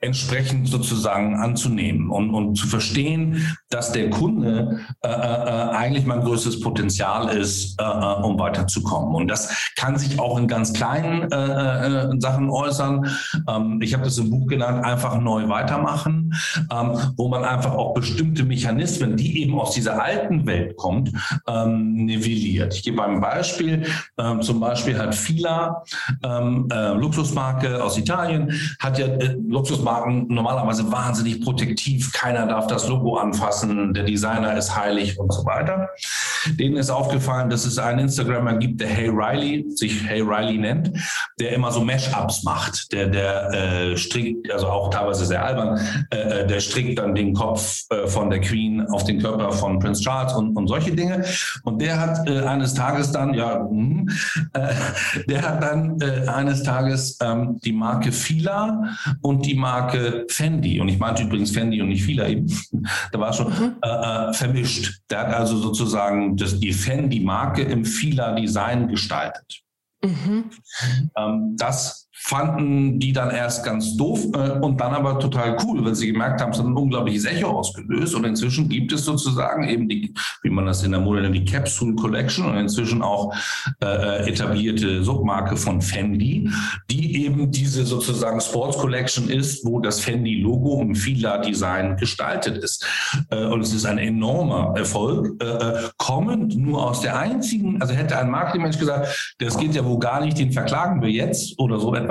S2: entsprechend sozusagen anzunehmen und, und zu verstehen, dass der Kunde äh, äh, eigentlich mein größtes Potenzial ist, äh, äh, um weiterzukommen. Und das kann sich auch in ganz kleinen äh, äh, Sachen äußern. Ähm, ich habe das im Buch genannt, einfach neu weitermachen, ähm, wo man einfach auch bestimmte Mechanismen, die eben aus dieser alten Welt kommt, ähm, nivelliert. Ich gebe ein Beispiel. Ähm, zum Beispiel hat Fila, ähm, äh, Luxusmarke aus Italien, hat ja äh, Luxusmarke Marken normalerweise wahnsinnig protektiv. Keiner darf das Logo anfassen. Der Designer ist heilig und so weiter. Denen ist aufgefallen, dass es einen Instagrammer gibt, der Hey Riley, sich Hey Riley nennt, der immer so Mashups macht. Der, der äh, strickt, also auch teilweise sehr albern, äh, äh der strickt dann den Kopf äh, von der Queen auf den Körper von Prince Charles und, und solche Dinge. Und der hat äh, eines Tages dann, ja, mh, äh, der hat dann eines Tages ähm, die Marke Fila und die Marke Marke Fendi, und ich meinte übrigens Fendi und nicht Fila eben, <laughs> da war schon mhm. äh, äh, vermischt. Der hat also sozusagen das, die Fendi-Marke im Fila-Design gestaltet. Mhm. Ähm, das fanden die dann erst ganz doof äh, und dann aber total cool, weil sie gemerkt haben, es hat ein unglaubliches Echo ausgelöst. Und inzwischen gibt es sozusagen eben die, wie man das in der Mode nennt, die Capsule Collection und inzwischen auch äh, etablierte Submarke von Fendi, die eben diese sozusagen Sports Collection ist, wo das Fendi-Logo im Fila-Design gestaltet ist. Äh, und es ist ein enormer Erfolg, äh, äh, kommend nur aus der einzigen, also hätte ein Marketingmensch gesagt, das geht ja wohl gar nicht, den verklagen wir jetzt oder so etwas,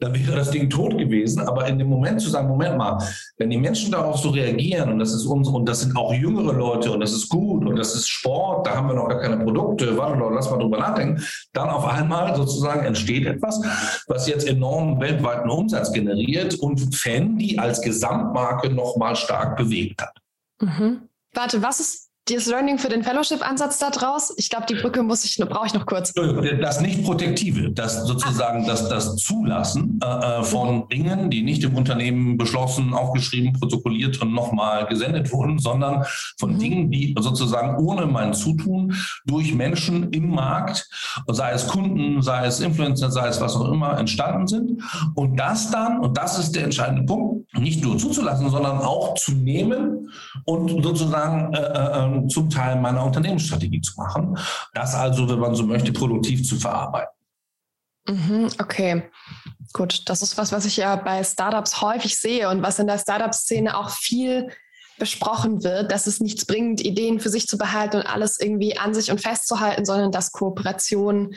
S2: dann wäre das Ding tot gewesen. Aber in dem Moment zu sagen, Moment mal, wenn die Menschen darauf so reagieren und das ist uns und das sind auch jüngere Leute und das ist gut und das ist Sport, da haben wir noch gar keine Produkte, warte doch, lass mal drüber nachdenken, dann auf einmal sozusagen entsteht etwas, was jetzt enormen weltweiten Umsatz generiert und Fendi als Gesamtmarke nochmal stark bewegt hat.
S1: Mhm. Warte, was ist das Learning für den Fellowship-Ansatz da draus? Ich glaube, die Brücke muss ich, brauche ich noch kurz.
S2: Das Nicht-Protektive, das sozusagen das, das Zulassen äh, äh, von. Dingen, die nicht im Unternehmen beschlossen, aufgeschrieben, protokolliert und nochmal gesendet wurden, sondern von mhm. Dingen, die sozusagen ohne mein Zutun durch Menschen im Markt, sei es Kunden, sei es Influencer, sei es was auch immer, entstanden sind. Und das dann, und das ist der entscheidende Punkt, nicht nur zuzulassen, sondern auch zu nehmen und sozusagen äh, zum Teil meiner Unternehmensstrategie zu machen. Das also, wenn man so möchte, produktiv zu verarbeiten.
S1: Mhm, okay. Gut, das ist was, was ich ja bei Startups häufig sehe und was in der Startup-Szene auch viel besprochen wird, dass es nichts bringt, Ideen für sich zu behalten und alles irgendwie an sich und festzuhalten, sondern dass Kooperation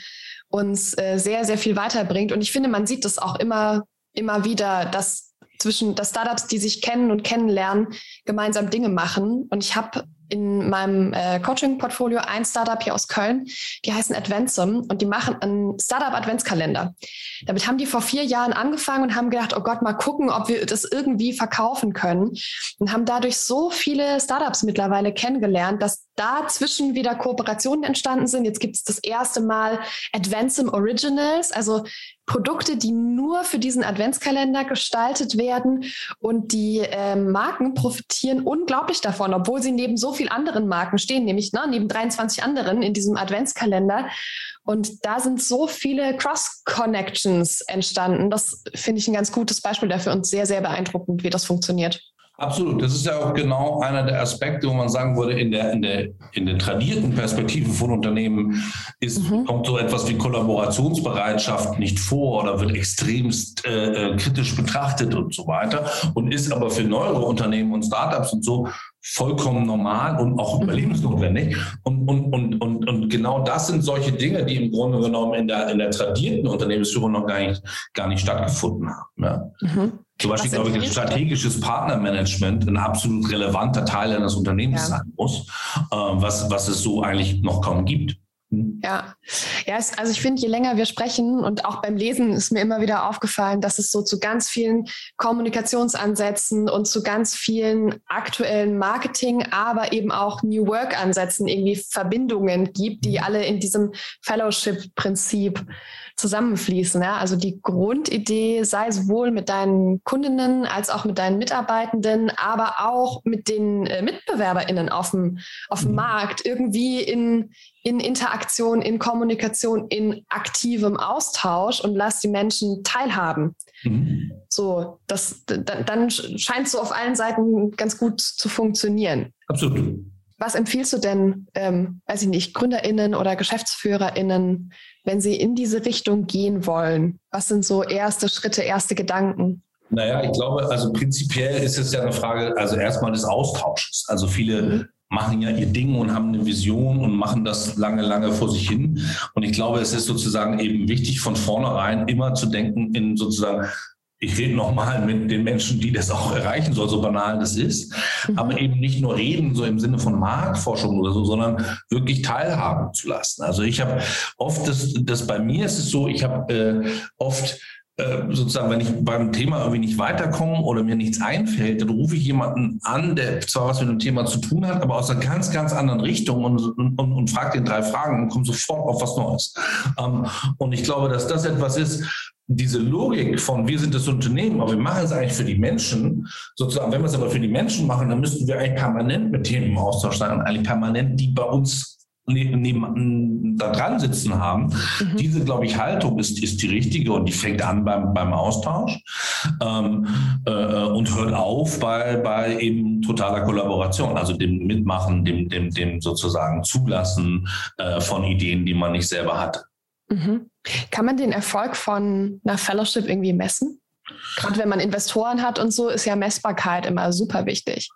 S1: uns äh, sehr, sehr viel weiterbringt. Und ich finde, man sieht das auch immer, immer wieder, dass zwischen dass Startups, die sich kennen und kennenlernen, gemeinsam Dinge machen. Und ich habe in meinem äh, Coaching-Portfolio ein Startup hier aus Köln, die heißen Adventsum und die machen einen Startup-Adventskalender. Damit haben die vor vier Jahren angefangen und haben gedacht, oh Gott, mal gucken, ob wir das irgendwie verkaufen können und haben dadurch so viele Startups mittlerweile kennengelernt, dass dazwischen wieder Kooperationen entstanden sind. Jetzt gibt es das erste Mal Adventsum Originals, also Produkte, die nur für diesen Adventskalender gestaltet werden und die äh, Marken profitieren unglaublich davon, obwohl sie neben so vielen anderen Marken stehen, nämlich ne, neben 23 anderen in diesem Adventskalender. Und da sind so viele Cross-Connections entstanden. Das finde ich ein ganz gutes Beispiel dafür und sehr, sehr beeindruckend, wie das funktioniert.
S2: Absolut. Das ist ja auch genau einer der Aspekte, wo man sagen würde, in der, in der, in der tradierten Perspektive von Unternehmen ist, mhm. kommt so etwas wie Kollaborationsbereitschaft nicht vor oder wird extremst äh, äh kritisch betrachtet und so weiter und ist aber für neuere Unternehmen und Startups und so vollkommen normal und auch mhm. überlebensnotwendig. Und, und, und, und, und genau das sind solche Dinge, die im Grunde genommen in der, in der tradierten Unternehmensführung noch gar nicht, gar nicht stattgefunden haben. Ja. Mhm. Zum Beispiel, glaube ich, strategisches Partnermanagement ein absolut relevanter Teil eines Unternehmens ja. sein muss, äh, was, was es so eigentlich noch kaum gibt.
S1: Hm. Ja, ja es, also ich finde, je länger wir sprechen und auch beim Lesen ist mir immer wieder aufgefallen, dass es so zu ganz vielen Kommunikationsansätzen und zu ganz vielen aktuellen Marketing, aber eben auch New Work-Ansätzen irgendwie Verbindungen gibt, die hm. alle in diesem Fellowship-Prinzip zusammenfließen. Ja? Also die Grundidee sei sowohl mit deinen Kundinnen als auch mit deinen Mitarbeitenden, aber auch mit den äh, MitbewerberInnen auf dem, auf dem mhm. Markt irgendwie in, in Interaktion, in Kommunikation, in aktivem Austausch und lass die Menschen teilhaben. Mhm. So, das, dann scheint es so auf allen Seiten ganz gut zu funktionieren.
S2: Absolut.
S1: Was empfiehlst du denn, ähm, weiß ich nicht, GründerInnen oder GeschäftsführerInnen, wenn sie in diese Richtung gehen wollen? Was sind so erste Schritte, erste Gedanken?
S2: Naja, ich glaube, also prinzipiell ist es ja eine Frage, also erstmal des Austausches. Also viele mhm. machen ja ihr Ding und haben eine Vision und machen das lange, lange vor sich hin. Und ich glaube, es ist sozusagen eben wichtig, von vornherein immer zu denken in sozusagen ich rede nochmal mit den Menschen, die das auch erreichen soll, so banal das ist, mhm. aber eben nicht nur reden, so im Sinne von Marktforschung oder so, sondern wirklich teilhaben zu lassen. Also ich habe oft, das, das bei mir ist es so, ich habe äh, oft äh, sozusagen, wenn ich beim Thema irgendwie nicht weiterkomme oder mir nichts einfällt, dann rufe ich jemanden an, der zwar was mit dem Thema zu tun hat, aber aus einer ganz, ganz anderen Richtung und, und, und, fragt den drei Fragen und komme sofort auf was Neues. Ähm, und ich glaube, dass das etwas ist, diese Logik von wir sind das Unternehmen, aber wir machen es eigentlich für die Menschen, sozusagen, wenn wir es aber für die Menschen machen, dann müssten wir eigentlich permanent mit denen im Austausch sein und eigentlich permanent die bei uns neben, da dran sitzen haben. Mhm. Diese, glaube ich, Haltung ist, ist die richtige und die fängt an beim, beim Austausch ähm, äh, und hört auf bei, bei eben totaler Kollaboration, also dem Mitmachen, dem, dem, dem sozusagen Zulassen äh, von Ideen, die man nicht selber hat.
S1: Mhm. Kann man den Erfolg von einer Fellowship irgendwie messen? Gerade wenn man Investoren hat und so, ist ja Messbarkeit immer super wichtig.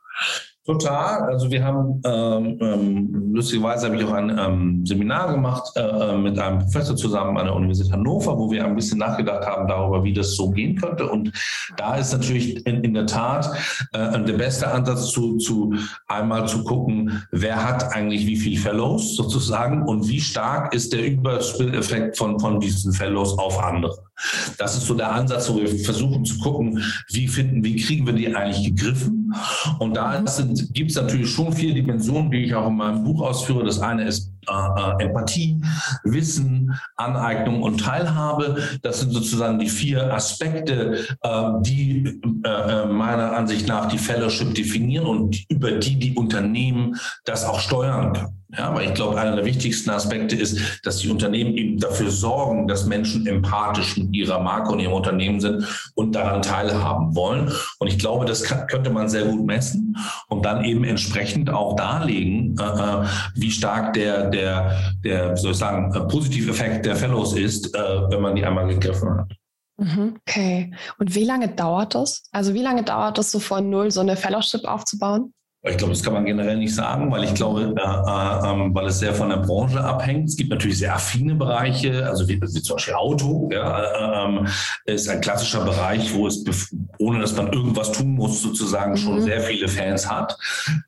S2: Total. Also wir haben ähm, ähm, lustigerweise habe ich auch ein ähm, Seminar gemacht äh, äh, mit einem Professor zusammen an der Universität Hannover, wo wir ein bisschen nachgedacht haben darüber, wie das so gehen könnte. Und da ist natürlich in, in der Tat äh, der beste Ansatz zu, zu einmal zu gucken, wer hat eigentlich wie viel Fellows sozusagen und wie stark ist der Überspilleffekt von, von diesen Fellows auf andere. Das ist so der Ansatz, wo wir versuchen zu gucken, wie finden, wie kriegen wir die eigentlich gegriffen. Und da gibt es natürlich schon vier Dimensionen, die ich auch in meinem Buch ausführe. Das eine ist äh, äh, Empathie, Wissen, Aneignung und Teilhabe. Das sind sozusagen die vier Aspekte, äh, die äh, äh, meiner Ansicht nach die Fellowship definieren und über die die Unternehmen das auch steuern können. Ja, aber ich glaube, einer der wichtigsten Aspekte ist, dass die Unternehmen eben dafür sorgen, dass Menschen empathisch mit ihrer Marke und ihrem Unternehmen sind und daran teilhaben wollen. Und ich glaube, das kann, könnte man sehr gut messen und dann eben entsprechend auch darlegen, äh, äh wie stark der, der, der, soll ich sagen, äh, Positiveffekt der Fellows ist, äh, wenn man die einmal gegriffen hat.
S1: Mhm, okay. Und wie lange dauert das? Also wie lange dauert das so von null, so eine Fellowship aufzubauen?
S2: Ich glaube, das kann man generell nicht sagen, weil ich glaube, äh, äh, ähm, weil es sehr von der Branche abhängt. Es gibt natürlich sehr affine Bereiche, also wie, wie zum Beispiel Auto, ja, äh, ähm, ist ein klassischer Bereich, wo es, ohne dass man irgendwas tun muss, sozusagen mhm. schon sehr viele Fans hat.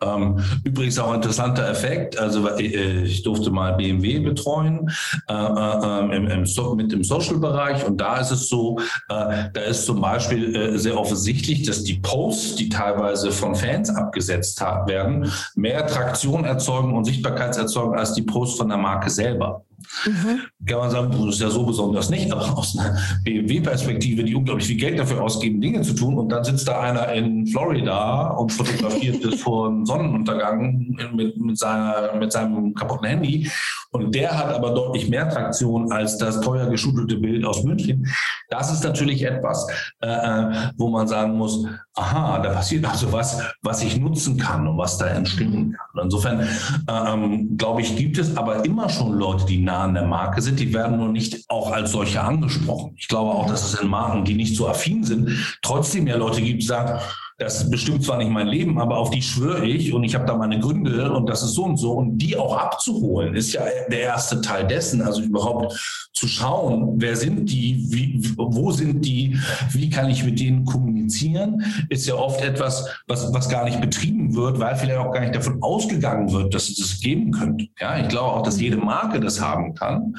S2: Ähm, übrigens auch ein interessanter Effekt. Also äh, ich durfte mal BMW betreuen äh, äh, ähm, im, im, mit dem Social-Bereich und da ist es so, da ist zum Beispiel sehr offensichtlich, dass die Posts, die teilweise von Fans abgesetzt haben, werden, mehr Traktion erzeugen und Sichtbarkeit erzeugen als die Posts von der Marke selber. Mhm. Kann man sagen, das ist ja so besonders nicht, aber aus einer BMW-Perspektive, die unglaublich viel Geld dafür ausgeben, Dinge zu tun, und dann sitzt da einer in Florida und fotografiert es vor einem Sonnenuntergang mit, mit, seiner, mit seinem kaputten Handy. Und der hat aber deutlich mehr Traktion als das teuer geschudelte Bild aus München. Das ist natürlich etwas, äh, äh wo man sagen muss, aha, da passiert also was, was ich nutzen kann und was da entstehen kann. Insofern, äh, ähm, glaube ich, gibt es aber immer schon Leute, die nah an der Marke sind, die werden nur nicht auch als solche angesprochen. Ich glaube auch, dass es in Marken, die nicht so affin sind, trotzdem ja Leute gibt, die sagen, das bestimmt zwar nicht mein Leben, aber auf die schwöre ich und ich habe da meine Gründe und das ist so und so. Und die auch abzuholen, ist ja der erste Teil dessen. Also überhaupt zu schauen, wer sind die, wie, wo sind die, wie kann ich mit denen kommunizieren, ist ja oft etwas, was, was gar nicht betrieben wird, weil vielleicht auch gar nicht davon ausgegangen wird, dass es das geben könnte. Ja, ich glaube auch, dass jede Marke das haben kann.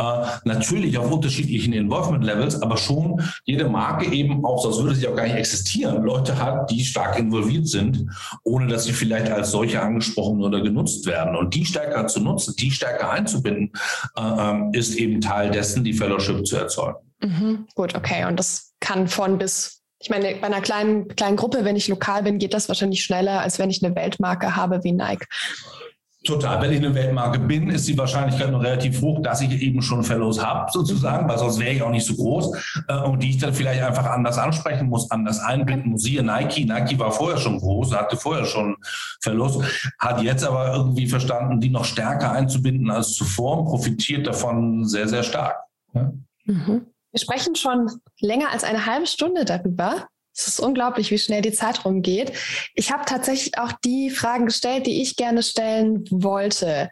S2: Äh, natürlich auf unterschiedlichen Involvement Levels, aber schon jede Marke eben auch, sonst würde sie auch gar nicht existieren, Leute hat, die stark involviert sind, ohne dass sie vielleicht als solche angesprochen oder genutzt werden. Und die stärker zu nutzen, die stärker einzubinden, äh, ähm, ist eben Teil dessen, die Fellowship zu erzeugen.
S1: Mhm, gut, okay. Und das kann von bis ich meine, bei einer kleinen, kleinen Gruppe, wenn ich lokal bin, geht das wahrscheinlich schneller, als wenn ich eine Weltmarke habe wie Nike.
S2: Total. Wenn ich eine Weltmarke bin, ist die Wahrscheinlichkeit noch relativ hoch, dass ich eben schon Fellows habe, sozusagen, weil sonst wäre ich auch nicht so groß äh, und die ich dann vielleicht einfach anders ansprechen muss, anders einbinden muss. Siehe Nike. Nike war vorher schon groß, hatte vorher schon Fellows, hat jetzt aber irgendwie verstanden, die noch stärker einzubinden als zuvor und profitiert davon sehr, sehr stark. Ja?
S1: Mhm. Wir sprechen schon länger als eine halbe Stunde darüber. Es ist unglaublich, wie schnell die Zeit rumgeht. Ich habe tatsächlich auch die Fragen gestellt, die ich gerne stellen wollte.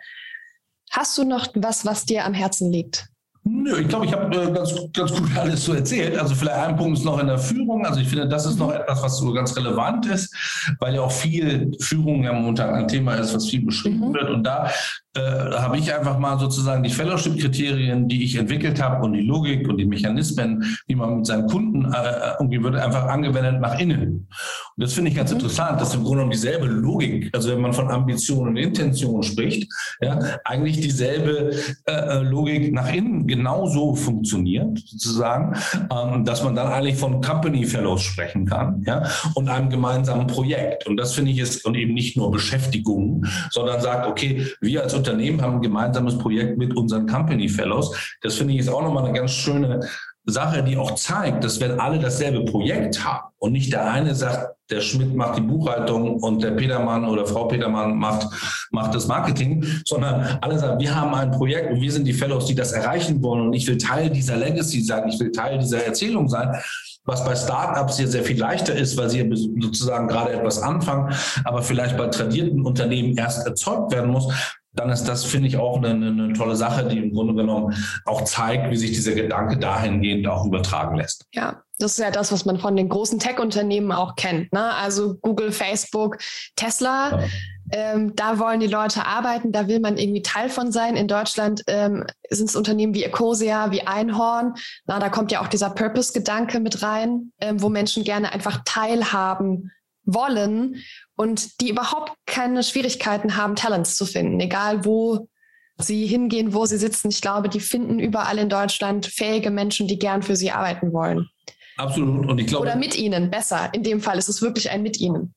S1: Hast du noch was, was dir am Herzen liegt?
S2: Nö, ich glaube, ich habe äh, ganz, ganz gut <laughs> alles so erzählt. Also vielleicht ein Punkt ist noch in der Führung. Also ich finde, das ist noch mhm. etwas, was so ganz relevant ist, weil ja auch viel Führung ja momentan ein Thema ist, was viel beschrieben mhm. wird. Und da äh, habe ich einfach mal sozusagen die Fellowship-Kriterien, die ich entwickelt habe und die Logik und die Mechanismen, wie man mit seinen Kunden äh, umgehen würde, einfach angewendet nach innen. Und das finde ich ganz mhm. interessant, dass im Grunde genommen dieselbe Logik, also wenn man von Ambition und Intention spricht, ja, eigentlich dieselbe äh, äh Logik nach innen genauso funktioniert, sozusagen, ähm, dass man dann eigentlich von Company Fellows sprechen kann, ja, und einem gemeinsamen Projekt. Und das finde ich ist, und eben nicht nur Beschäftigung, sondern sagt, okay, wir als Unternehmen haben ein gemeinsames Projekt mit unseren Company Fellows. Das finde ich ist auch nochmal eine ganz schöne Sache, die auch zeigt, dass wenn alle dasselbe Projekt haben und nicht der eine sagt, der Schmidt macht die Buchhaltung und der Petermann oder Frau Petermann macht, macht das Marketing, sondern alle sagen, wir haben ein Projekt und wir sind die Fellows, die das erreichen wollen und ich will Teil dieser Legacy sein, ich will Teil dieser Erzählung sein, was bei Startups hier sehr viel leichter ist, weil sie sozusagen gerade etwas anfangen, aber vielleicht bei tradierten Unternehmen erst erzeugt werden muss dann ist das, finde ich, auch eine, eine, tolle Sache, die im Grunde genommen auch zeigt, wie sich dieser Gedanke dahingehend auch übertragen lässt.
S1: Ja, das ist ja das, was man von den großen Tech-Unternehmen auch kennt. Ne? Also Google, Facebook, Tesla. Ja. Ähm, da wollen die Leute arbeiten, da will man irgendwie Teil von sein. In Deutschland ähm, sind es Unternehmen wie Ecosia, wie Einhorn. Na, da kommt ja auch dieser Purpose-Gedanke mit rein, ähm, wo Menschen gerne einfach teilhaben wollen und die überhaupt keine Schwierigkeiten haben, Talents zu finden, egal wo sie hingehen, wo sie sitzen. Ich glaube, die finden überall in Deutschland fähige Menschen, die gern für sie arbeiten wollen.
S2: Absolut. Und ich glaube,
S1: Oder mit ihnen, besser. In dem Fall ist es wirklich ein mit ihnen.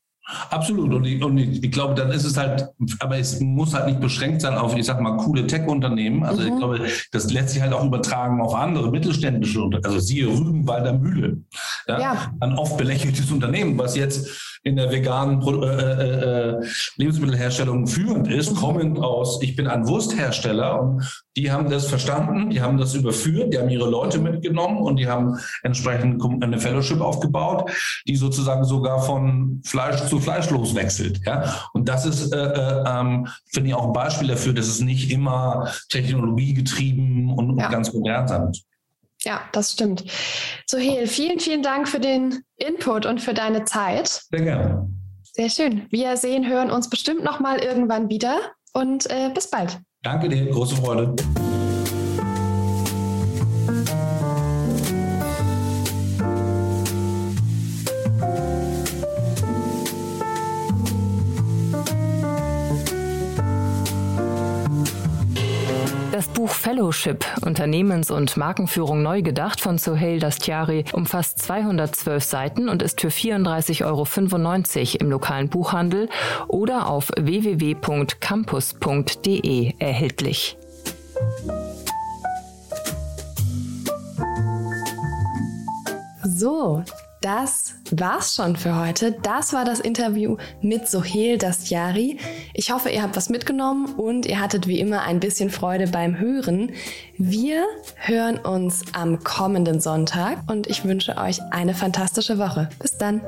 S2: Absolut. Und ich, und ich, glaube, dann ist es halt, aber es muss halt nicht beschränkt sein auf, ich sag mal, coole Tech-Unternehmen. Also mhm. ich glaube, das lässt sich halt auch übertragen auf andere mittelständische Unternehmen. Also siehe Rügenwalder Mühle. Ja? ja. Ein oft belächeltes Unternehmen, was jetzt in der veganen äh, äh, äh, Lebensmittelherstellung führend ist, kommend aus, ich bin ein Wursthersteller und die haben das verstanden, die haben das überführt, die haben ihre Leute mitgenommen und die haben entsprechend eine Fellowship aufgebaut, die sozusagen sogar von Fleisch zu fleischlos wechselt. Ja? Und das ist, äh, äh, ähm, finde ich, auch ein Beispiel dafür, dass es nicht immer technologiegetrieben und, ja. ganz modern sein muss.
S1: Ja, das stimmt. Sohel, vielen, vielen Dank für den Input und für deine Zeit.
S2: Sehr gerne.
S1: Sehr schön. Wir sehen, hören uns bestimmt noch mal irgendwann wieder und äh, bis bald.
S2: Danke dir, große Freude.
S3: Das Buch Fellowship, Unternehmens- und Markenführung neu gedacht von Sohail Dastiari umfasst 212 Seiten und ist für 34,95 Euro im lokalen Buchhandel oder auf www.campus.de erhältlich.
S1: So, das war's schon für heute. Das war das Interview mit Sohel Dastiari. Ich hoffe, ihr habt was mitgenommen und ihr hattet wie immer ein bisschen Freude beim Hören. Wir hören uns am kommenden Sonntag und ich wünsche euch eine fantastische Woche. Bis dann.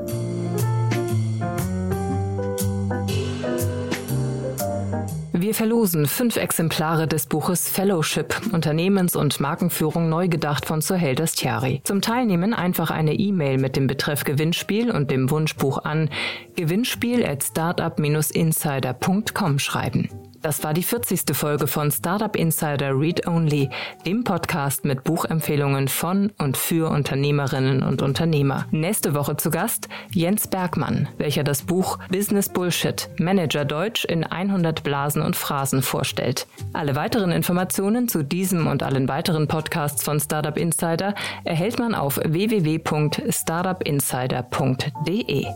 S3: Wir verlosen fünf Exemplare des Buches Fellowship, Unternehmens- und Markenführung neu gedacht von Sohail Dastiari. Zum Teilnehmen einfach eine E-Mail mit dem Betreff Gewinnspiel und dem Wunschbuch an gewinnspiel at startup-insider.com schreiben. Das war die 40. Folge von Startup Insider Read Only, dem Podcast mit Buchempfehlungen von und für Unternehmerinnen und Unternehmer. Nächste Woche zu Gast Jens Bergmann, welcher das Buch Business Bullshit Manager Deutsch in 100 Blasen und Phrasen vorstellt. Alle weiteren Informationen zu diesem und allen weiteren Podcasts von Startup Insider erhält man auf www.startupinsider.de.